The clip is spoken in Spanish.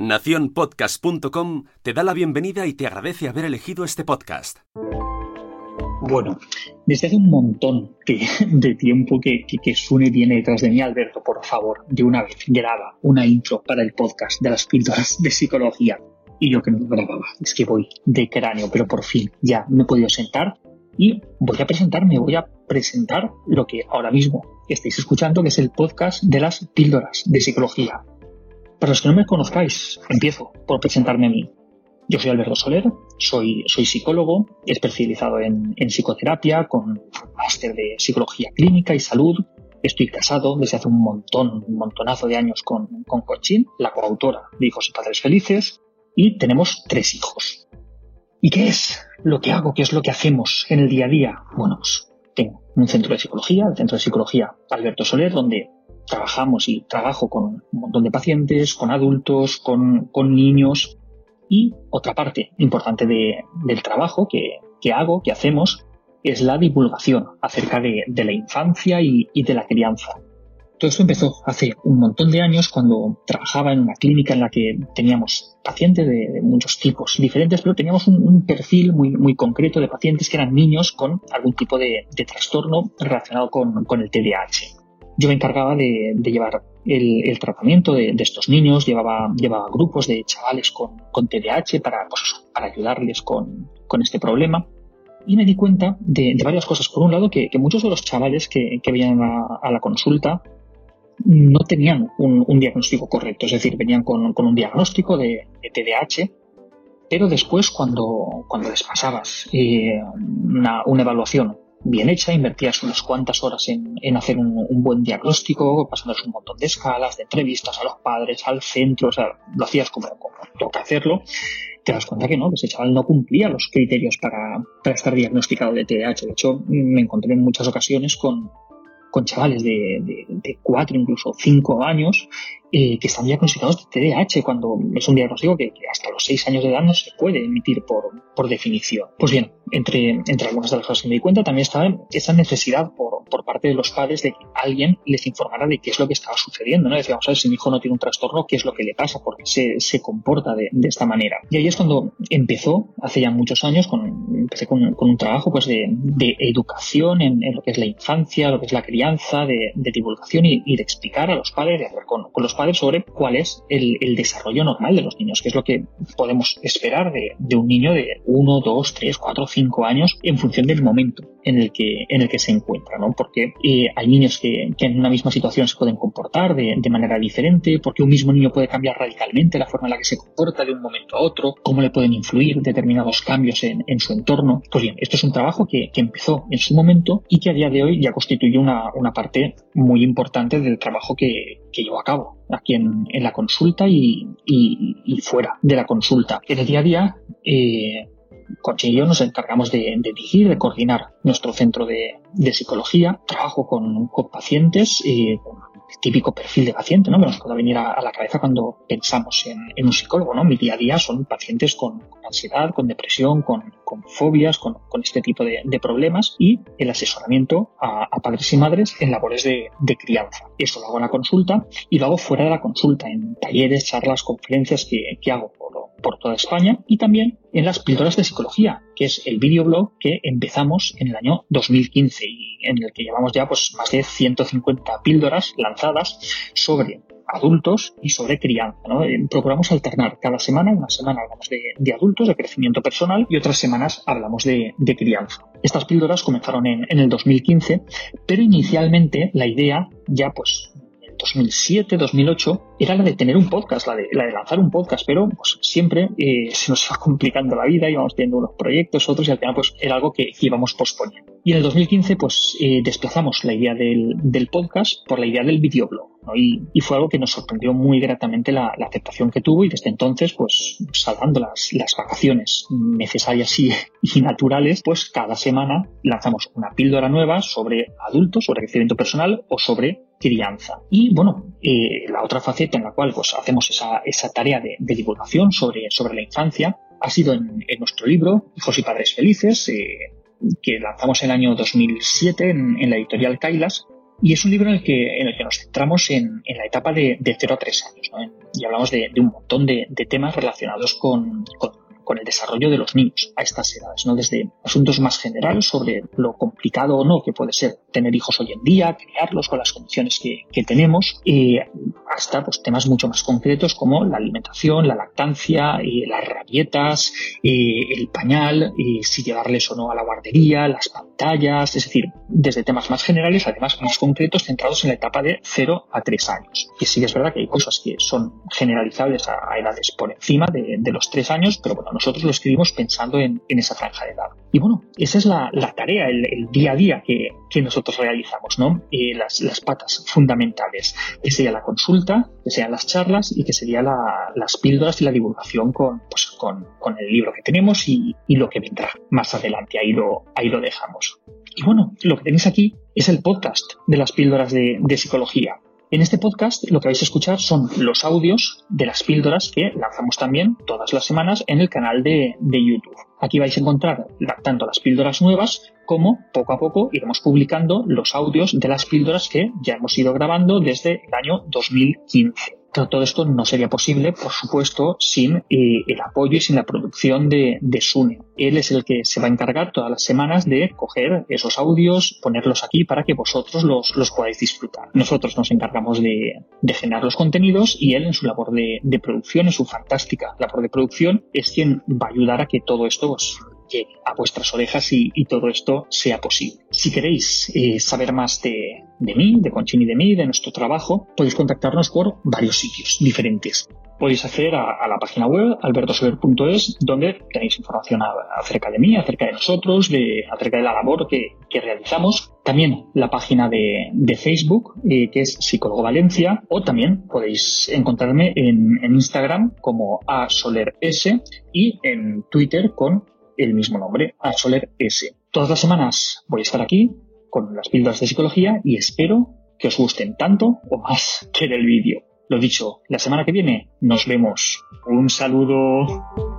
Naciónpodcast.com te da la bienvenida y te agradece haber elegido este podcast. Bueno, desde hace un montón de tiempo que, que, Sune viene detrás de mí, Alberto, por favor, de una vez graba una intro para el podcast de las píldoras de psicología. Y yo que no grababa, es que voy de cráneo, pero por fin ya me he podido sentar y voy a presentarme, voy a presentar lo que ahora mismo estáis escuchando, que es el podcast de las píldoras de psicología. Para los que no me conozcáis, empiezo por presentarme a mí. Yo soy Alberto Soler, soy, soy psicólogo, especializado en, psicoterapia, con máster de psicología clínica y salud. Estoy casado desde hace un montón, un montonazo de años con, con Conchín, la coautora de Hijos y Padres Felices, y tenemos tres hijos. ¿Y qué es lo que hago? ¿Qué es lo que hacemos en el día a día? Bueno, pues tengo un centro de psicología, el Centro de Psicología Alberto Soler, donde trabajamos y trabajo con un montón de pacientes, con adultos, con, niños. Y otra parte importante del trabajo que, hago, que hacemos, es la divulgación acerca de, la infancia y, de la crianza. Todo esto empezó hace un montón de años cuando trabajaba en una clínica en la que teníamos pacientes de, muchos tipos diferentes, pero teníamos un, perfil muy, muy concreto de pacientes que eran niños con algún tipo de, trastorno relacionado con, con el TDAH yo me encargaba de, llevar el, tratamiento de, estos niños, llevaba, llevaba grupos de chavales con, con TDAH para, pues, para ayudarles con, este problema. Y me di cuenta de, varias cosas. Por un lado, que, muchos de los chavales que, que venían a, la consulta no tenían un, diagnóstico correcto, es decir, venían con, un diagnóstico de, TDAH, pero después cuando, cuando les pasabas eh, una, una, evaluación bien hecha, invertías unas cuantas horas en, hacer un, buen diagnóstico, pasándoles un montón de escalas, de entrevistas a los padres, al centro, o sea, lo hacías como, como toca hacerlo, te das cuenta que no, que ese chaval no cumplía los criterios para, para estar diagnosticado de TDAH. De hecho, me encontré en muchas ocasiones con, con chavales de, de, cuatro, incluso cinco años, eh, que están diagnosticados de TDAH, cuando es un diagnóstico que, hasta los seis años de edad no se puede emitir por, por definición. Pues bien, entre, entre algunas de las cosas que me di cuenta también estaba esa necesidad por, por parte de los padres de que alguien les informara de qué es lo que estaba sucediendo. ¿no? Decíamos, a ver, si mi hijo no tiene un trastorno, ¿qué es lo que le pasa? Porque se, comporta de, esta manera. Y ahí es cuando empezó, hace ya muchos años, con, empecé con, un trabajo pues, de, educación en, lo que es la infancia, lo que es la crianza, de, divulgación y, de explicar a los padres, de hablar con, los padres sobre cuál es el, desarrollo normal de los niños, qué es lo que podemos esperar de, de un niño de 1, 2, 3, 4, 5 años en función del momento en el que, en el que se encuentra, ¿no? Porque eh, hay niños que, en una misma situación se pueden comportar de, manera diferente, porque un mismo niño puede cambiar radicalmente la forma en la que se comporta de un momento a otro, cómo le pueden influir determinados cambios en, su entorno. Pues bien, esto es un trabajo que, empezó en su momento y que a día de hoy ya constituye una, una parte muy importante del trabajo que, que llevo aquí en, la consulta y, y, fuera de la consulta. En el día a día, eh, Yo nos encargamos de, dirigir, de coordinar nuestro centro de, psicología. Trabajo con, pacientes, y con el típico perfil de paciente, ¿no? Que nos puede venir a, la cabeza cuando pensamos en, un psicólogo, ¿no? Mi día a día son pacientes con, ansiedad, con depresión, con, fobias, con, este tipo de, problemas y el asesoramiento a, padres y madres en labores de, crianza. Eso lo hago en la consulta y lo hago fuera de la consulta, en talleres, charlas, conferencias que, que hago por, toda España y también en las píldoras de psicología, que es el videoblog que empezamos en el año 2015 y en el que llevamos ya pues, más de 150 píldoras lanzadas sobre adultos y sobre crianza. Eh, procuramos alternar cada semana, una semana hablamos de, adultos, de crecimiento personal y otras semanas hablamos de, crianza. Estas píldoras comenzaron en, en el 2015, pero inicialmente la idea ya pues 2007, 2008, era la de tener un podcast, la de, la de lanzar un podcast, pero pues, siempre eh, se nos iba complicando la vida, íbamos teniendo unos proyectos, otros, y al final pues, era algo que íbamos posponiendo. Y en el 2015 pues eh, desplazamos la idea del, del, podcast por la idea del videoblog. ¿no? Y, y, fue algo que nos sorprendió muy gratamente la, la, aceptación que tuvo y desde entonces, pues salvando las, las vacaciones necesarias y, y, naturales, pues cada semana lanzamos una píldora nueva sobre adultos, sobre crecimiento personal o sobre crianza. Y bueno, eh, la otra faceta en la cual pues, hacemos esa, esa tarea de, de, divulgación sobre, sobre la infancia ha sido en, en nuestro libro Hijos y Padres Felices, eh, que lanzamos en el año 2007 en, en la editorial Kailas, Y es un libro en el que, en el que nos centramos en, en la etapa de, de 0 a 3 años. ¿no? y hablamos de, de un montón de, de, temas relacionados con, con con el desarrollo de los niños a estas edades, ¿no? Desde asuntos más generales sobre lo complicado o no que puede ser tener hijos hoy en día, criarlos con las condiciones que, tenemos, eh, hasta pues, temas mucho más concretos como la alimentación, la lactancia, eh, las rabietas, eh, el pañal, si llevarles o no a la guardería, las pantallas, es decir, desde temas más generales, además más concretos, centrados en la etapa de 0 a 3 años. Que sí que es verdad que hay cosas que son generalizables a, edades por encima de, los 3 años, pero bueno, nosotros lo escribimos pensando en, esa franja de edad. Y bueno, esa es la, tarea, el, día a día que, que nosotros realizamos, ¿no? Eh, las, las, patas fundamentales, que sería la consulta, que sean las charlas y que serían la, las píldoras y la divulgación con, pues, con, con el libro que tenemos y, y, lo que vendrá más adelante. Ahí lo, ahí lo dejamos. Y bueno, lo que tenéis aquí es el podcast de las píldoras de psicología. En este podcast lo que vais a escuchar son los audios de las píldoras que lanzamos también todas las semanas en el canal de, de YouTube. Aquí vais a encontrar tanto las píldoras nuevas como poco a poco iremos publicando los audios de las píldoras que ya hemos ido grabando desde el año 2015. Todo esto no sería posible, por supuesto, sin eh, el apoyo y sin la producción de, de, Sune. Él es el que se va a encargar todas las semanas de coger esos audios, ponerlos aquí para que vosotros los, los podáis disfrutar. Nosotros nos encargamos de, de, generar los contenidos y él en su labor de, de, producción, en su fantástica labor de producción, es quien va a ayudar a que todo esto os, llegue a vuestras orejas y, todo esto sea posible. Si queréis eh, saber más de, mí, de Conchini de mí, de nuestro trabajo, podéis contactarnos por varios sitios diferentes. Podéis acceder a, la página web albertosober.es donde tenéis información acerca de mí, acerca de nosotros, de, acerca de la labor que, que realizamos. También la página de, Facebook, eh, que es Psicólogo Valencia, o también podéis encontrarme en, en Instagram como a Soler S y en Twitter con el mismo nombre, a Soler S. Todas las semanas voy a estar aquí con las píldoras de psicología y espero que os gusten tanto o más que el vídeo. Lo dicho, la semana que viene nos vemos. Un saludo.